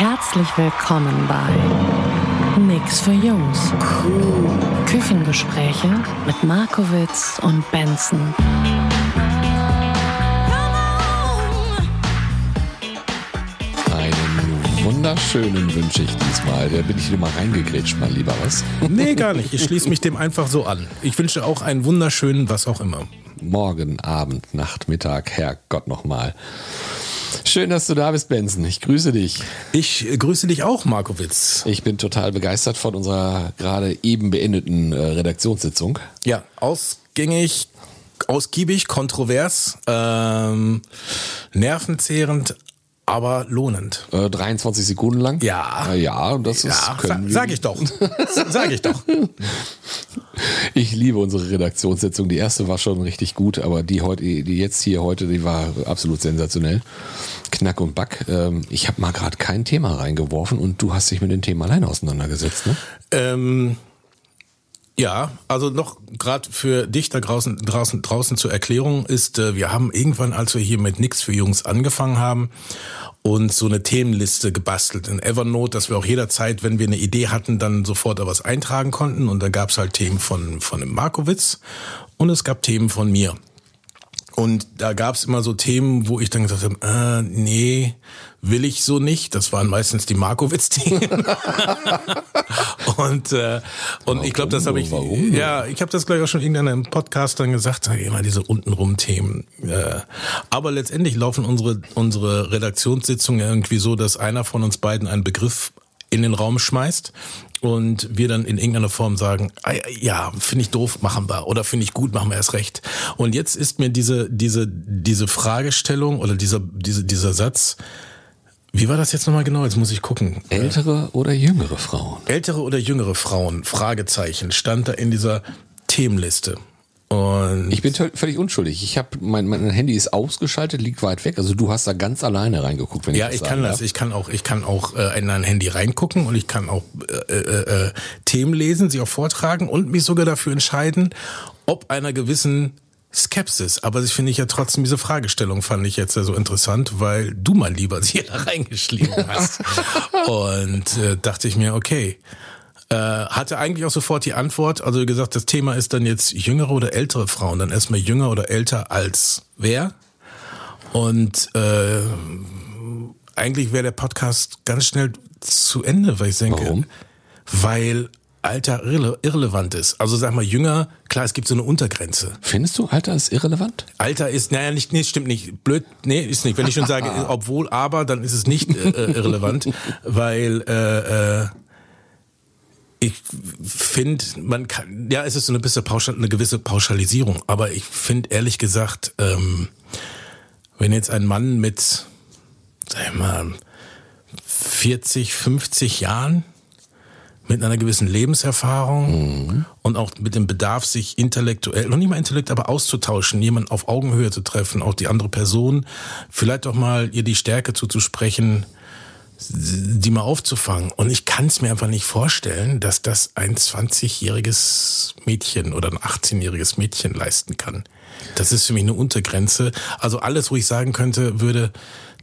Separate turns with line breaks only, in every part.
Herzlich willkommen bei Nix für Jungs. Küchengespräche mit Markowitz und Benson.
Einen wunderschönen wünsche ich diesmal. Da bin ich wieder mal reingegrätscht, mein Lieber, was?
Nee, gar nicht. Ich schließe mich dem einfach so an. Ich wünsche auch einen wunderschönen, was auch immer.
Morgen, Abend, Nacht, Mittag, Herrgott nochmal. Schön, dass du da bist, Benson. Ich grüße dich.
Ich grüße dich auch, Markowitz.
Ich bin total begeistert von unserer gerade eben beendeten äh, Redaktionssitzung.
Ja, ausgängig, ausgiebig, kontrovers, ähm, nervenzehrend, aber lohnend.
Äh, 23 Sekunden lang.
Ja.
Äh, ja, und das ist,
Ja,
können
sa
wir.
sag ich doch. sag ich doch.
Ich liebe unsere Redaktionssitzung. Die erste war schon richtig gut, aber die heute, die jetzt hier heute, die war absolut sensationell. Knack und Back. Ähm, Ich habe mal gerade kein Thema reingeworfen und du hast dich mit dem Thema alleine auseinandergesetzt, ne?
Ähm, ja, also noch gerade für dich da draußen, draußen, draußen zur Erklärung ist, äh, wir haben irgendwann, als wir hier mit Nix für Jungs angefangen haben, und so eine Themenliste gebastelt in Evernote, dass wir auch jederzeit, wenn wir eine Idee hatten, dann sofort da was eintragen konnten. Und da gab es halt Themen von, von dem Markowitz und es gab Themen von mir. Und da gab es immer so Themen, wo ich dann gesagt habe, äh, nee, will ich so nicht. Das waren meistens die Markowitz-Themen. und äh, und ich glaube, das habe ich,
Warum?
ja, ich habe das gleich auch schon in einem Podcast dann gesagt, sag ich immer diese untenrum Themen. Äh, aber letztendlich laufen unsere unsere Redaktionssitzungen irgendwie so, dass einer von uns beiden einen Begriff in den Raum schmeißt und wir dann in irgendeiner Form sagen, ah, ja, finde ich doof, machen wir oder finde ich gut, machen wir erst recht. Und jetzt ist mir diese diese diese Fragestellung oder dieser diese dieser Satz, wie war das jetzt nochmal genau? Jetzt muss ich gucken.
Ältere oder jüngere Frauen?
Ältere oder jüngere Frauen? Fragezeichen stand da in dieser Themenliste. Und
Ich bin völlig unschuldig. Ich habe mein, mein Handy ist ausgeschaltet, liegt weit weg. Also du hast da ganz alleine reingeguckt, wenn
Ja,
ich
ich
das
kann
sagen
das.
darf.
Ich kann auch, ich kann auch äh, in ein Handy reingucken und ich kann auch äh, äh, äh, Themen lesen, sie auch vortragen und mich sogar dafür entscheiden, ob einer gewissen Skepsis. Aber das finde ich ja trotzdem, diese Fragestellung fand ich jetzt ja so interessant, weil du, mein Lieber, sie da reingeschrieben hast. und äh, dachte ich mir, okay. Äh, hatte eigentlich auch sofort die Antwort, also gesagt, das Thema ist dann jetzt jüngere oder ältere Frauen, dann erstmal jünger oder älter als wer. Und äh, eigentlich wäre der Podcast ganz schnell zu Ende, weil ich denke,
Warum?
weil Alter irrele irrelevant ist. Also sag mal, jünger, klar, es gibt so eine Untergrenze.
Findest du, Alter ist irrelevant?
Alter ist, naja, nicht, nee, stimmt nicht. Blöd, nee, ist nicht. Wenn ich schon sage, obwohl, aber, dann ist es nicht äh, irrelevant, weil äh, äh, ich finde, man kann, ja, es ist so eine, bisschen Pauschal, eine gewisse Pauschalisierung, aber ich finde ehrlich gesagt, ähm, wenn jetzt ein Mann mit, sag ich mal, 40, 50 Jahren mit einer gewissen Lebenserfahrung und auch mit dem Bedarf, sich intellektuell, noch nicht mal intellekt, aber auszutauschen, jemanden auf Augenhöhe zu treffen, auch die andere Person, vielleicht auch mal ihr die Stärke zuzusprechen, die mal aufzufangen. Und ich kann es mir einfach nicht vorstellen, dass das ein 20-jähriges Mädchen oder ein 18-jähriges Mädchen leisten kann. Das ist für mich eine Untergrenze. Also alles, wo ich sagen könnte, würde,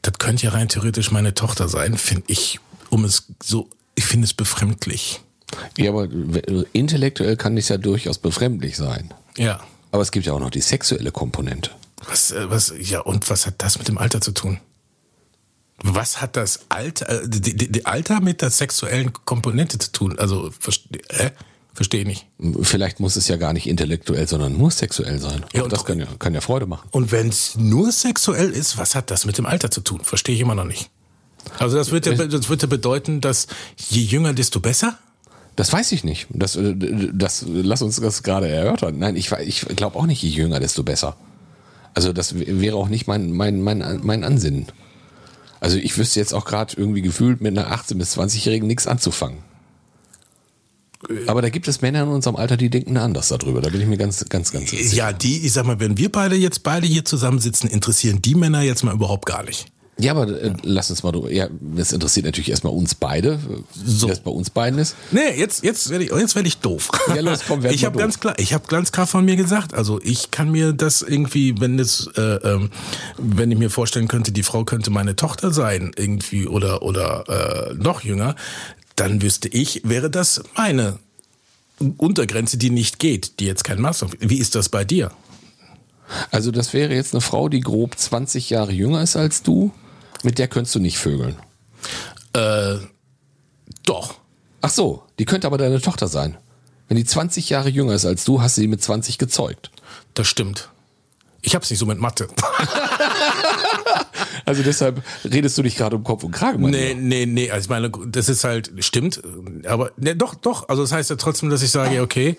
das könnte ja rein theoretisch meine Tochter sein, finde ich, um es so, ich finde es befremdlich.
Ja, aber intellektuell kann es ja durchaus befremdlich sein.
Ja.
Aber es gibt ja auch noch die sexuelle Komponente.
Was, äh, was, ja, und was hat das mit dem Alter zu tun? Was hat das Alter, äh, die, die, die Alter mit der sexuellen Komponente zu tun? Also, verstehe äh, versteh ich nicht.
Vielleicht muss es ja gar nicht intellektuell, sondern nur sexuell sein.
Ja, und
das kann ja, kann ja Freude machen.
Und wenn es nur sexuell ist, was hat das mit dem Alter zu tun? Verstehe ich immer noch nicht. Also das wird ja, das wird ja bedeuten, dass je jünger, desto besser?
Das weiß ich nicht. Das, äh, das, lass uns das gerade erörtern. Nein, ich, ich glaube auch nicht, je jünger, desto besser. Also das wäre auch nicht mein, mein, mein, mein Ansinnen. Also ich wüsste jetzt auch gerade irgendwie gefühlt mit einer 18- bis 20-Jährigen nichts anzufangen. Aber da gibt es Männer in unserem Alter, die denken anders darüber. Da bin ich mir ganz, ganz, ganz sicher.
Ja, die, ich sag mal, wenn wir beide jetzt beide hier zusammensitzen, interessieren die Männer jetzt mal überhaupt gar nicht.
Ja, aber äh, lass uns mal drüber. Ja, das interessiert natürlich erstmal uns beide,
So.
wie das bei uns beiden ist.
Nee, jetzt, jetzt werde ich, jetzt werde ich doof.
Ja, los, komm, werd
Ich habe ganz klar, ich habe ganz klar von mir gesagt, also ich kann mir das irgendwie, wenn es, äh, ähm, wenn ich mir vorstellen könnte, die Frau könnte meine Tochter sein, irgendwie oder oder äh, noch jünger, dann wüsste ich, wäre das meine Untergrenze, die nicht geht, die jetzt kein Maß auf. Wie ist das bei dir?
Also das wäre jetzt eine Frau, die grob 20 Jahre jünger ist als du. Mit der könntest du nicht vögeln.
Äh, doch.
Ach so, die könnte aber deine Tochter sein. Wenn die 20 Jahre jünger ist als du, hast du sie mit 20 gezeugt.
Das stimmt. Ich hab's nicht so mit Mathe.
Also deshalb redest du dich gerade um Kopf und Kragen. mein
Nee, nee, nee, also ich meine, das ist halt, stimmt, aber ne, doch, doch, also das heißt ja trotzdem, dass ich sage, okay,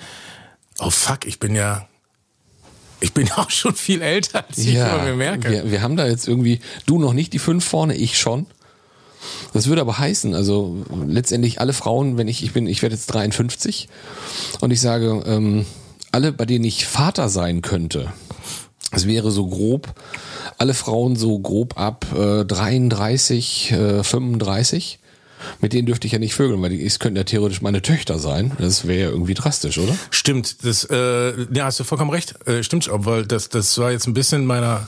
oh fuck, ich bin ja, ich bin ja auch schon viel älter, als ich immer mir merke.
Wir, wir haben da jetzt irgendwie, du noch nicht die fünf vorne, ich schon. Das würde aber heißen, also letztendlich alle Frauen, wenn ich, ich bin, ich werde jetzt 53 und ich sage, ähm, alle, bei denen ich Vater sein könnte, es wäre so grob, alle Frauen so grob ab äh, 33, äh, 35. Mit denen dürfte ich ja nicht vögeln, weil die, es könnten ja theoretisch meine Töchter sein. Das wäre ja irgendwie drastisch, oder?
Stimmt, das, äh, ja, hast du vollkommen recht, äh, stimmt, weil das, das war jetzt ein bisschen meiner,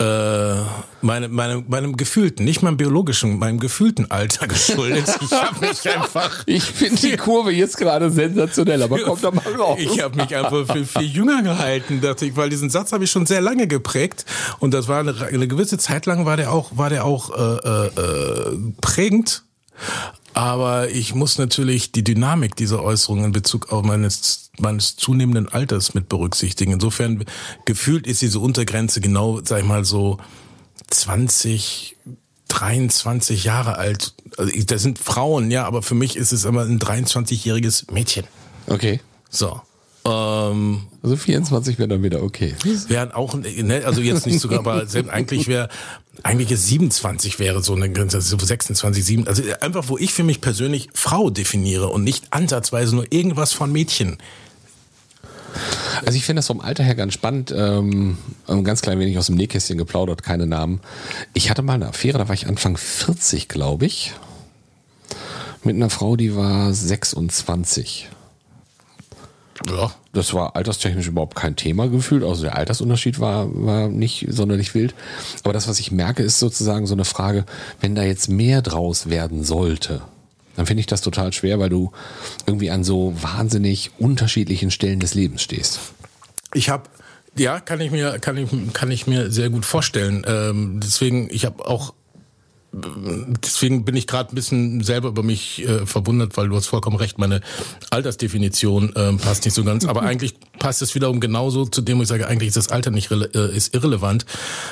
äh, meine, meine, meinem gefühlten, nicht meinem biologischen, meinem gefühlten Alter geschuldet. Ich habe mich einfach
Ich finde die Kurve jetzt gerade sensationell, aber kommt da mal raus.
Ich habe mich einfach für viel jünger gehalten, dachte ich, weil diesen Satz habe ich schon sehr lange geprägt und das war eine, eine gewisse Zeit lang war der auch war der auch äh, äh, äh, prägend. Aber ich muss natürlich die Dynamik dieser Äußerung in Bezug auf meines meines zunehmenden Alters mit berücksichtigen. Insofern gefühlt ist diese Untergrenze genau, sag ich mal so 20 23 Jahre alt. Also das sind Frauen, ja, aber für mich ist es immer ein 23-jähriges Mädchen.
Okay.
So. Ähm,
Also 24 wäre dann wieder okay.
wären auch, ne, also jetzt nicht sogar, aber eigentlich wäre, eigentlich ist 27 wäre so eine Grenze, also so 26, 7, also einfach, wo ich für mich persönlich Frau definiere und nicht ansatzweise nur irgendwas von Mädchen.
Also ich finde das vom Alter her ganz spannend. Ähm, ein ganz klein wenig aus dem Nähkästchen geplaudert, keine Namen. Ich hatte mal eine Affäre, da war ich Anfang 40, glaube ich. Mit einer Frau, die war 26.
Ja.
Das war alterstechnisch überhaupt kein Thema gefühlt. Also der Altersunterschied war, war nicht sonderlich wild. Aber das, was ich merke, ist sozusagen so eine Frage, wenn da jetzt mehr draus werden sollte, dann finde ich das total schwer, weil du irgendwie an so wahnsinnig unterschiedlichen Stellen des Lebens stehst.
Ich habe, ja, kann ich mir, kann ich, kann ich mir sehr gut vorstellen. Ähm, deswegen, ich habe auch, deswegen bin ich gerade ein bisschen selber über mich äh, verwundert, weil du hast vollkommen recht, meine Altersdefinition ähm, passt nicht so ganz. Aber eigentlich passt es wiederum genauso zu dem, wo ich sage, eigentlich ist das Alter nicht äh, ist irrelevant,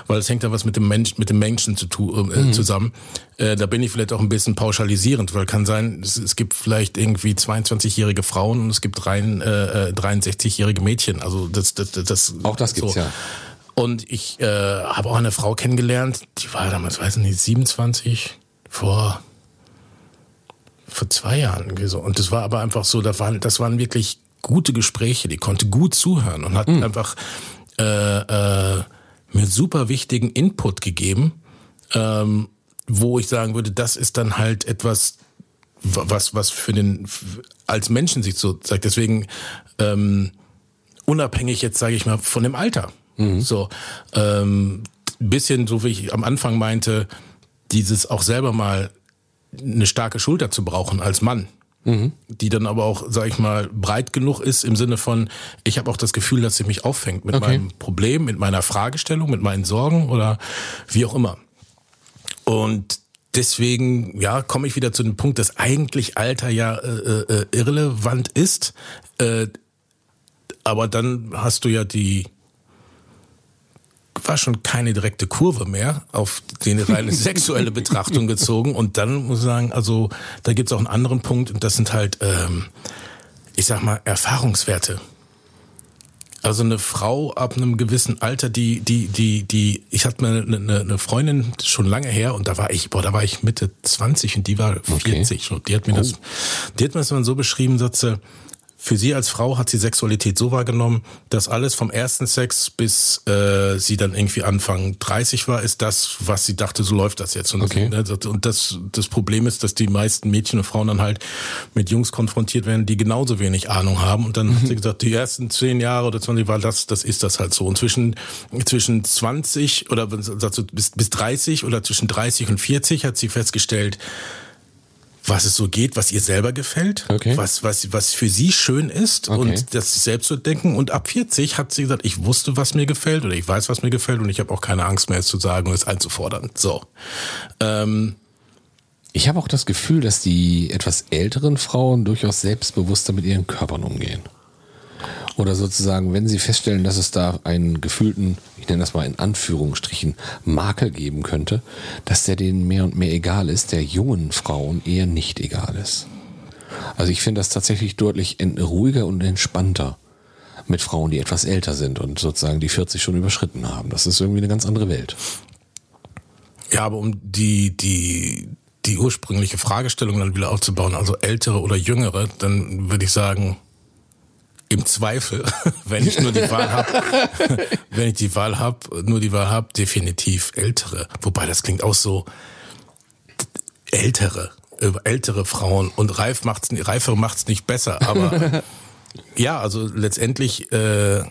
weil es hängt ja was mit dem Mensch, mit dem Menschen zu tun äh, zusammen. Äh, da bin ich vielleicht auch ein bisschen pauschalisierend, weil kann sein, es, es gibt vielleicht irgendwie 22-jährige Frauen und es gibt rein äh, äh, 63-jährige Mädchen. Also das, das, das, das
Auch das gibt's ja.
Und ich äh, habe auch eine Frau kennengelernt, die war damals, weiß ich nicht, 27 vor vor zwei Jahren. Und das war aber einfach so, das waren, das waren wirklich gute Gespräche, die konnte gut zuhören und hat einfach äh, äh, mir super wichtigen Input gegeben, ähm, wo ich sagen würde, das ist dann halt etwas, wa- was, was für den, als Menschen sich so zeigt. Deswegen, ähm, unabhängig jetzt, sage ich mal, von dem Alter. So, ähm, bisschen so wie ich am Anfang meinte, dieses auch selber mal eine starke Schulter zu brauchen als Mann. Die dann aber auch, sag ich mal, breit genug ist im Sinne von, ich habe auch das Gefühl, dass sie mich auffängt mit
Okay.
meinem Problem, mit meiner Fragestellung, mit meinen Sorgen oder wie auch immer. Und deswegen, ja, komme ich wieder zu dem Punkt, dass eigentlich Alter ja äh, äh, irrelevant ist. Äh, aber dann hast du ja die war schon keine direkte Kurve mehr auf die reine sexuelle Betrachtung gezogen. Und dann muss ich sagen, also da gibt's auch einen anderen Punkt und das sind halt, ähm, ich sag mal, Erfahrungswerte. Also eine Frau ab einem gewissen Alter, die, die, die, die, ich hatte mal eine, eine Freundin schon lange her und da war ich, boah, da war ich Mitte 20 und die war 40 und die hat mir das, die hat mir das mal so beschrieben, dass sie, für sie als Frau hat sie Sexualität so wahrgenommen, dass alles vom ersten Sex bis äh, sie dann irgendwie Anfang 30 war, ist das, was sie dachte, so läuft das jetzt. Und,
Okay.
das, und das, das Problem ist, dass die meisten Mädchen und Frauen dann halt mit Jungs konfrontiert werden, die genauso wenig Ahnung haben. Und dann hat sie gesagt, die ersten zehn Jahre oder 20 war das, das ist das halt so. Und zwischen, zwischen 20 oder bis, bis 30 oder zwischen 30 und 40 hat sie festgestellt, was es so geht, was ihr selber gefällt,
Okay.
was, was, was für sie schön ist
Okay.
und das sich selbst zu denken. Und ab 40 hat sie gesagt, ich wusste, was mir gefällt oder ich weiß, was mir gefällt und ich habe auch keine Angst mehr, es zu sagen und es einzufordern. So. Ähm,
Ich habe auch das Gefühl, dass die etwas älteren Frauen durchaus selbstbewusster mit ihren Körpern umgehen. Oder sozusagen, wenn sie feststellen, dass es da einen gefühlten, ich nenne das mal in Anführungsstrichen, Makel geben könnte, dass der denen mehr und mehr egal ist, der jungen Frauen eher nicht egal ist. Also ich finde das tatsächlich deutlich ruhiger und entspannter mit Frauen, die etwas älter sind und sozusagen die 40 schon überschritten haben. Das ist irgendwie eine ganz andere Welt.
Ja, aber um die, die, die ursprüngliche Fragestellung dann wieder aufzubauen, also ältere oder jüngere, dann würde ich sagen, im Zweifel, wenn ich nur die Wahl habe, wenn ich die Wahl habe, nur die Wahl habe, definitiv ältere. Wobei das klingt auch so ältere, ältere Frauen und reif macht's, reifere macht's nicht besser, aber ja, also letztendlich äh,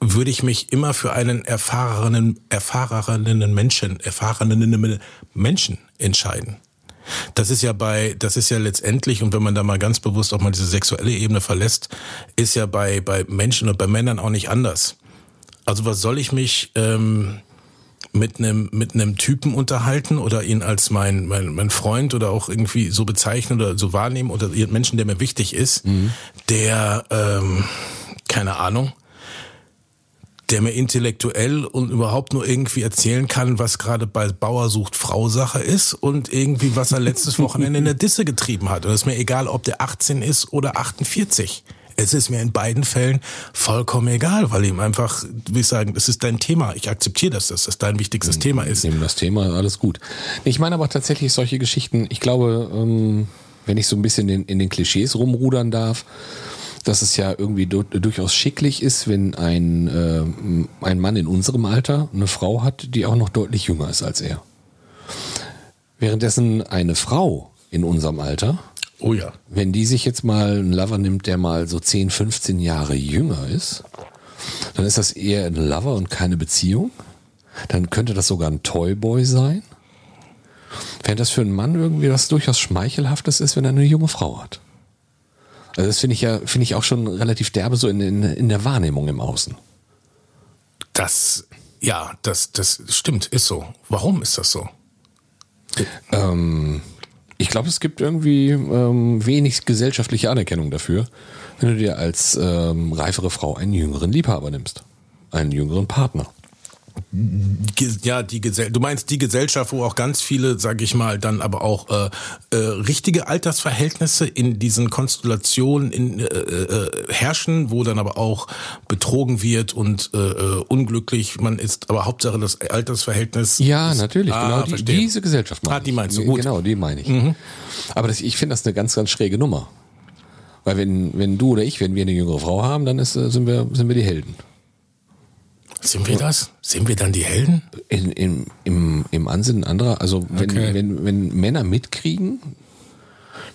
würde ich mich immer für einen erfahrenen, erfahrenen Menschen, erfahrenen Menschen entscheiden. Das ist ja bei, das ist ja letztendlich, und wenn man da mal ganz bewusst auch mal diese sexuelle Ebene verlässt, ist ja bei, bei Menschen und bei Männern auch nicht anders. Also was soll ich mich ähm, mit einem mit einem Typen unterhalten oder ihn als mein, mein mein Freund oder auch irgendwie so bezeichnen oder so wahrnehmen oder Menschen, der mir wichtig ist, der ähm, keine Ahnung, der mir intellektuell und überhaupt nur irgendwie erzählen kann, was gerade bei Bauer sucht Frau Sache ist und irgendwie was er letztes Wochenende in der Disse getrieben hat. Und es ist mir egal, ob der 18 ist oder 48. Es ist mir in beiden Fällen vollkommen egal, weil ihm einfach, wie ich sagen, das ist dein Thema. Ich akzeptiere das, dass das dein wichtigstes Thema ist.
nehmen das Thema, alles gut. Ich meine aber tatsächlich solche Geschichten, ich glaube, ähm, wenn ich so ein bisschen in den Klischees rumrudern darf, dass es ja irgendwie du, durchaus schicklich ist, wenn ein, äh, ein Mann in unserem Alter eine Frau hat, die auch noch deutlich jünger ist als er. Währenddessen eine Frau in unserem Alter,
Oh ja.
wenn die sich jetzt mal einen Lover nimmt, der mal so 10, 15 Jahre jünger ist, dann ist das eher ein Lover und keine Beziehung. Dann könnte das sogar ein Toyboy sein. Während das für einen Mann irgendwie was durchaus Schmeichelhaftes ist, wenn er eine junge Frau hat. Also das finde ich ja, finde ich auch schon relativ derbe so in, in, in der Wahrnehmung im Außen.
Das, ja, das, das stimmt, ist so. Warum ist das so?
Ähm, ich glaube, es gibt irgendwie ähm, wenig gesellschaftliche Anerkennung dafür, wenn du dir als ähm, reifere Frau einen jüngeren Liebhaber nimmst. Einen jüngeren Partner.
Ja, die Gesell du meinst die Gesellschaft, wo auch ganz viele, sag ich mal, dann aber auch äh, äh, richtige Altersverhältnisse in diesen Konstellationen in, äh, äh, herrschen, wo dann aber auch betrogen wird und äh, äh, unglücklich man ist, aber Hauptsache das Altersverhältnis.
Ja,
ist,
natürlich.
Ah,
genau die,
verstehe.
diese Gesellschaft meine
Ah, die
ich.
meinst du, gut. Mhm.
Genau, die meine ich. Aber das, ich finde das eine ganz, ganz schräge Nummer. Weil wenn, wenn du oder ich, wenn wir eine jüngere Frau haben, dann ist, äh, sind, wir, sind wir die Helden.
Sind wir das? Sind wir dann die Helden?
In, in, im, Im Ansinnen anderer, also wenn,
Okay.
wenn, wenn Männer mitkriegen,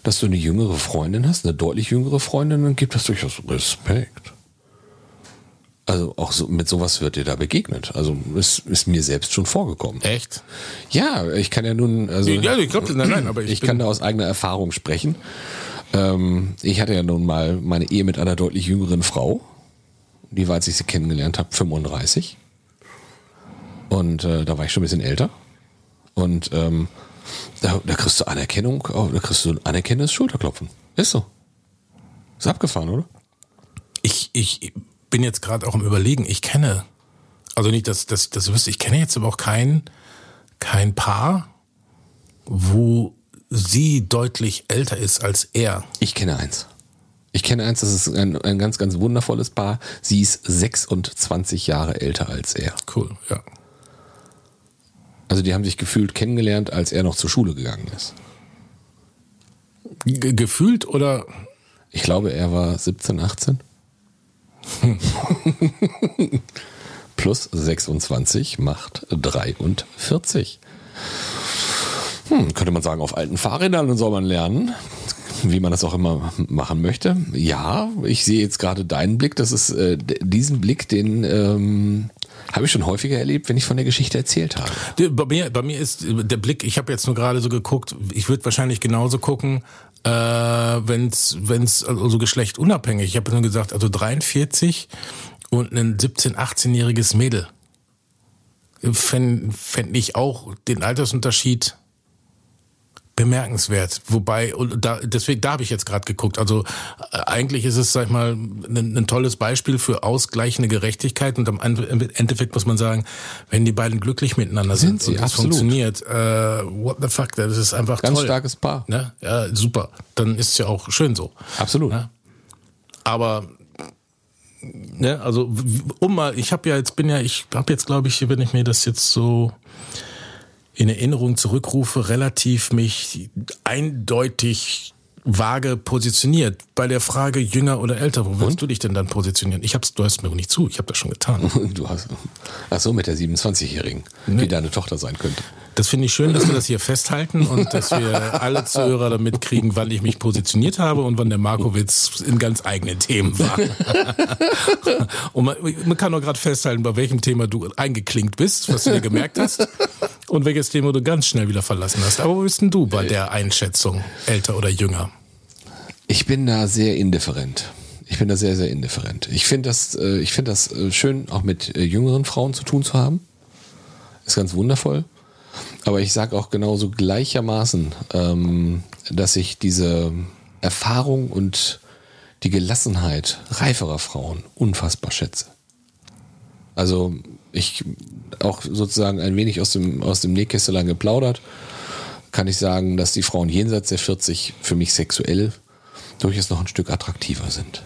dass du eine jüngere Freundin hast, eine deutlich jüngere Freundin, dann gibt das durchaus Respekt. Also auch so, mit sowas wird dir da begegnet. Also ist, ist mir selbst schon vorgekommen.
Echt?
Ja, ich kann ja nun, also
Ja, ich glaube, nein, nein, aber ich,
ich kann da aus eigener Erfahrung sprechen. Ähm, ich hatte ja nun mal meine Ehe mit einer deutlich jüngeren Frau. Die war, als ich sie kennengelernt habe, 35. Und äh, da war ich schon ein bisschen älter. Und ähm, da, da kriegst du Anerkennung, oh, da kriegst du ein anerkennendes Schulterklopfen. Ist so. Ist abgefahren, oder?
ich, ich bin jetzt gerade auch im Überlegen, ich kenne, also nicht, dass dass das wüsste, ich kenne jetzt aber auch kein, kein Paar, wo sie deutlich älter ist als er.
Ich kenne eins. Ich kenne eins, das ist ein, ein ganz, ganz wundervolles Paar. Sie ist 26 Jahre älter als er.
Cool, ja.
Also die haben sich gefühlt kennengelernt, als er noch zur Schule gegangen ist.
Ge gefühlt oder?
Ich glaube, er war 17, 18. Plus 26 macht 43. Hm, könnte man sagen, auf alten Fahrrädern soll man lernen, wie man das auch immer machen möchte. Ja, ich sehe jetzt gerade deinen Blick. Das ist äh, diesen Blick, den ähm, habe ich schon häufiger erlebt, wenn ich von der Geschichte erzählt habe.
Bei mir, bei mir ist der Blick, ich habe jetzt nur gerade so geguckt, ich würde wahrscheinlich genauso gucken, äh, wenn es also Geschlecht unabhängig. Ich habe nur gesagt, also 43 und ein 17-, 18-jähriges Mädel. Fände fänd ich auch den Altersunterschied bemerkenswert. Wobei, und da, deswegen, da habe ich jetzt gerade geguckt. Also äh, eigentlich ist es, sag ich mal, ein, ein, tolles Beispiel für ausgleichende Gerechtigkeit. Und am Endeffekt muss man sagen, wenn die beiden glücklich miteinander sind,
sind
und es funktioniert, äh, what the fuck, das ist einfach
Ganz
toll.
starkes Paar.
Ne? Ja, super. Dann ist es ja auch schön so.
Absolut.
Ne? Aber ne, also um mal, ich habe ja jetzt bin ja, ich habe jetzt glaube ich, wenn ich mir das jetzt so in Erinnerung zurückrufe, relativ mich eindeutig vage positioniert. Bei der Frage jünger oder älter, wo willst du dich denn dann positionieren? Ich hab's, du hast mir nicht zu, ich habe das schon getan.
Du hast, ach so, mit der 27-Jährigen, nee. wie deine Tochter sein könnte.
Das finde ich schön, dass wir das hier festhalten und dass wir alle Zuhörer damit kriegen, wann ich mich positioniert habe und wann der Markowitz in ganz eigenen Themen war. und man, man kann auch gerade festhalten, bei welchem Thema du eingeklinkt bist, was du dir gemerkt hast und welches Thema du ganz schnell wieder verlassen hast. Aber wo bist denn du bei der Einschätzung, älter oder jünger?
Ich bin da sehr indifferent. Ich bin da sehr, sehr indifferent. Ich finde das, äh, ich finde das äh, schön, auch mit äh, jüngeren Frauen zu tun zu haben. Ist ganz wundervoll. Aber ich sage auch genauso gleichermaßen, ähm, dass ich diese Erfahrung und die Gelassenheit reiferer Frauen unfassbar schätze. Also ich auch sozusagen ein wenig aus dem, aus dem Nähkästelein geplaudert, kann ich sagen, dass die Frauen jenseits der 40 für mich sexuell durchaus noch ein Stück attraktiver sind.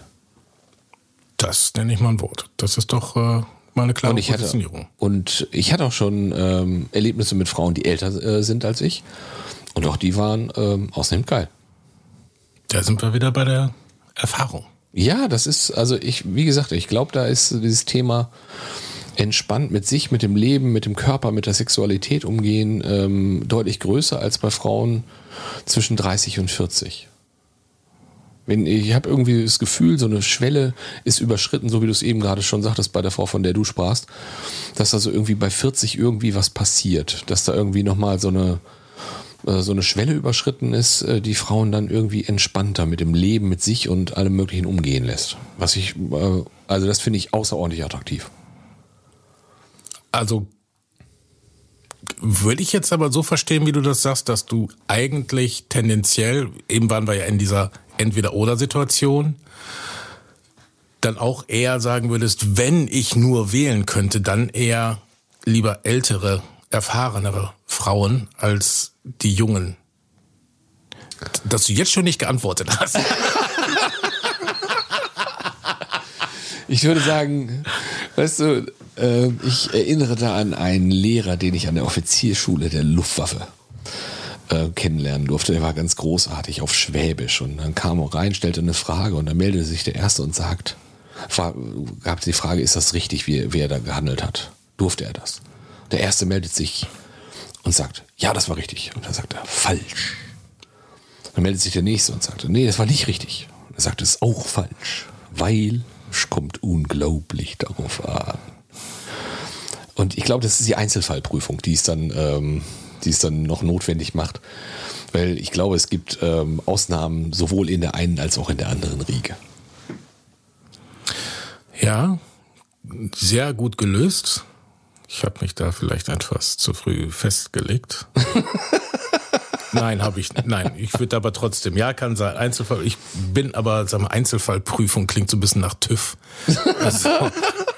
Das nenne ich mal ein Wort. Das ist doch äh, mal eine klare
und ich
Positionierung.
Hatte, und ich hatte auch schon ähm, Erlebnisse mit Frauen, die älter äh, sind als ich. Und auch die waren ähm, ausnehmend geil.
Da sind wir wieder bei der Erfahrung.
Ja, das ist, also ich, wie gesagt, ich glaube, da ist dieses Thema entspannt mit sich, mit dem Leben, mit dem Körper, mit der Sexualität umgehen, ähm, deutlich größer als bei Frauen zwischen 30 und 40. Wenn, ich habe irgendwie das Gefühl, so eine Schwelle ist überschritten, so wie du es eben gerade schon sagtest bei der Frau, von der du sprachst, dass also irgendwie bei 40 irgendwie was passiert, dass da irgendwie nochmal so eine, äh, so eine Schwelle überschritten ist, äh, die Frauen dann irgendwie entspannter mit dem Leben, mit sich und allem Möglichen umgehen lässt. Was ich, äh, also das finde ich außerordentlich attraktiv.
Also würde ich jetzt aber so verstehen, wie du das sagst, dass du eigentlich tendenziell, eben waren wir ja in dieser Entweder-Oder-Situation, dann auch eher sagen würdest, wenn ich nur wählen könnte, dann eher lieber ältere, erfahrenere Frauen als die jungen. Dass du jetzt schon nicht geantwortet hast.
Ich würde sagen, weißt du, äh, ich erinnere da an einen Lehrer, den ich an der Offizierschule der Luftwaffe äh, kennenlernen durfte. Der war ganz großartig auf Schwäbisch und dann kam er rein, stellte eine Frage und dann meldete sich der Erste und sagt, gab die Frage, ist das richtig, wie, wie er da gehandelt hat? Durfte er das? Der Erste meldet sich und sagt, ja, das war richtig. Und dann sagt er, falsch. Dann meldet sich der Nächste und sagt, nee, das war nicht richtig. Und er sagt, es ist auch falsch, weil es kommt unglaublich darauf an. Und ich glaube, das ist die Einzelfallprüfung, die es dann, ähm, die es dann noch notwendig macht. Weil ich glaube, es gibt ähm, Ausnahmen sowohl in der einen als auch in der anderen Riege.
Ja, sehr gut gelöst. Ich habe mich da vielleicht etwas zu früh festgelegt. Nein, habe ich. Nein, ich würde aber trotzdem. Ja, kann sein. Einzelfall. Ich bin aber, sag mal, Einzelfallprüfung klingt so ein bisschen nach TÜV. Also,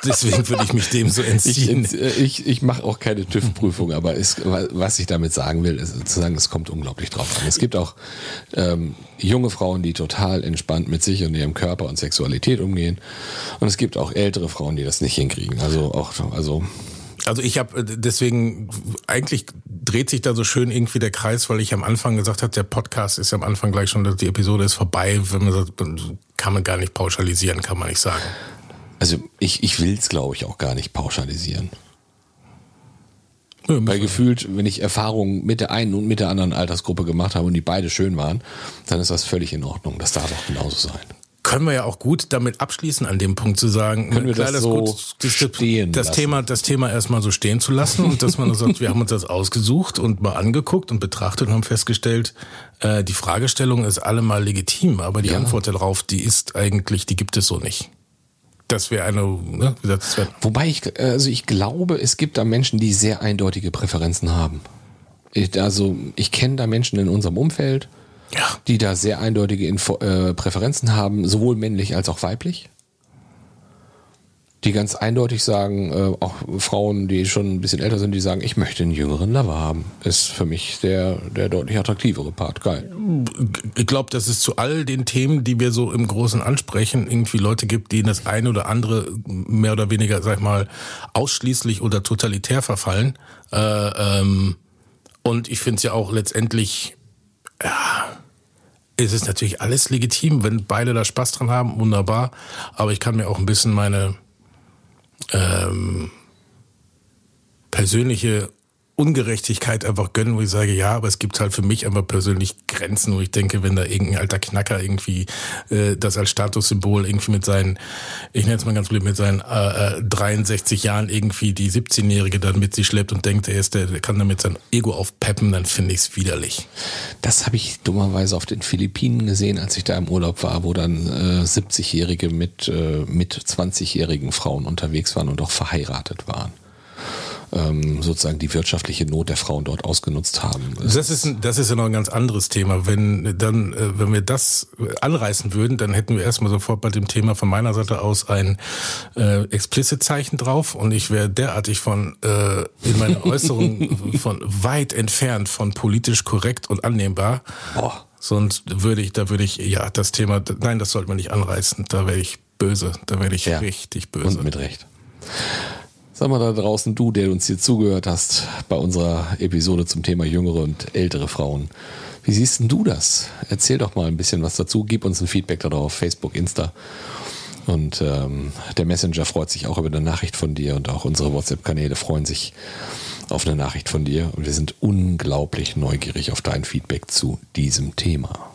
deswegen würde ich mich dem so entziehen.
Ich, ich, ich mache auch keine TÜV-Prüfung, aber es, was ich damit sagen will, ist zu sagen, es kommt unglaublich drauf an. Es gibt auch ähm, junge Frauen, die total entspannt mit sich und ihrem Körper und Sexualität umgehen. Und es gibt auch ältere Frauen, die das nicht hinkriegen. Also auch, also
also ich habe deswegen eigentlich dreht sich da so schön irgendwie der Kreis, weil ich am Anfang gesagt habe, der Podcast ist am Anfang gleich schon, die Episode ist vorbei. Wenn man sagt, kann man gar nicht pauschalisieren, kann man nicht sagen.
Also ich, ich will es, glaube ich, auch gar nicht pauschalisieren. Ja, Weil gefühlt, wenn ich Erfahrungen mit der einen und mit der anderen Altersgruppe gemacht habe und die beide schön waren, dann ist das völlig in Ordnung. Das darf auch genauso sein
können wir ja auch gut damit abschließen, an dem Punkt zu sagen,
können wir klar, das, so gut, das,
das Thema, das Thema erstmal so stehen zu lassen und dass man sagt, wir haben uns das ausgesucht und mal angeguckt und betrachtet und haben festgestellt, äh, die Fragestellung ist allemal legitim, aber die ja. Antwort darauf, die ist eigentlich, die gibt es so nicht. Das wäre eine, ne, wie gesagt, das wär
Wobei ich, also ich glaube, es gibt da Menschen, die sehr eindeutige Präferenzen haben. Ich, also ich kenne da Menschen in unserem Umfeld, ja. die da sehr eindeutige Info äh, Präferenzen haben, sowohl männlich als auch weiblich. Die ganz eindeutig sagen, äh, auch Frauen, die schon ein bisschen älter sind, die sagen, ich möchte einen jüngeren Lover haben. Ist für mich der, der deutlich attraktivere Part. Geil.
Ich glaube, dass es zu all den Themen, die wir so im Großen ansprechen, irgendwie Leute gibt, die in das eine oder andere mehr oder weniger, sag ich mal, ausschließlich oder totalitär verfallen. Äh, ähm, und ich finde es ja auch letztendlich ja, es ist natürlich alles legitim, wenn beide da Spaß dran haben, wunderbar. Aber ich kann mir auch ein bisschen meine ähm, persönliche Ungerechtigkeit einfach gönnen, wo ich sage, ja, aber es gibt halt für mich einfach persönlich Grenzen, wo ich denke, wenn da irgendein alter Knacker irgendwie äh, das als Statussymbol irgendwie mit seinen, ich nenne es mal ganz blöd, mit seinen äh, 63 äh, Jahren irgendwie die 17-Jährige dann mit sich schleppt und denkt, er ist der, der kann damit sein Ego aufpeppen, dann finde ich es widerlich.
Das habe ich dummerweise auf den Philippinen gesehen, als ich da im Urlaub war, wo dann äh, 70-Jährige mit, äh, mit 20-jährigen Frauen unterwegs waren und auch verheiratet waren ähm, sozusagen die wirtschaftliche Not der Frauen dort ausgenutzt haben.
Das ist, das ist ja noch ein ganz anderes Thema. Wenn dann, äh, wenn wir das anreißen würden, dann hätten wir erstmal sofort bei dem Thema von meiner Seite aus ein äh, Explicit-Zeichen drauf und ich wäre derartig von äh, in meinen Äußerungen von weit entfernt von politisch korrekt und annehmbar. Boah. Sonst würde ich, da würde ich, ja, das Thema, nein, das sollte man nicht anreißen. Da wäre ich böse. Da werde ich ja. richtig böse.
Und mit Recht. Sag mal da draußen, du, der uns hier zugehört hast bei unserer Episode zum Thema jüngere und ältere Frauen. Wie siehst denn du das? Erzähl doch mal ein bisschen was dazu. Gib uns ein Feedback darauf, Facebook, Insta. Und ähm, der Messenger freut sich auch über eine Nachricht von dir und auch unsere WhatsApp-Kanäle freuen sich auf eine Nachricht von dir. Und wir sind unglaublich neugierig auf dein Feedback zu diesem Thema.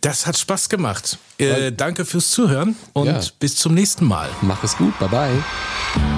Das hat Spaß gemacht. Äh, danke fürs Zuhören und ja. bis zum nächsten Mal.
Mach es gut. Bye bye.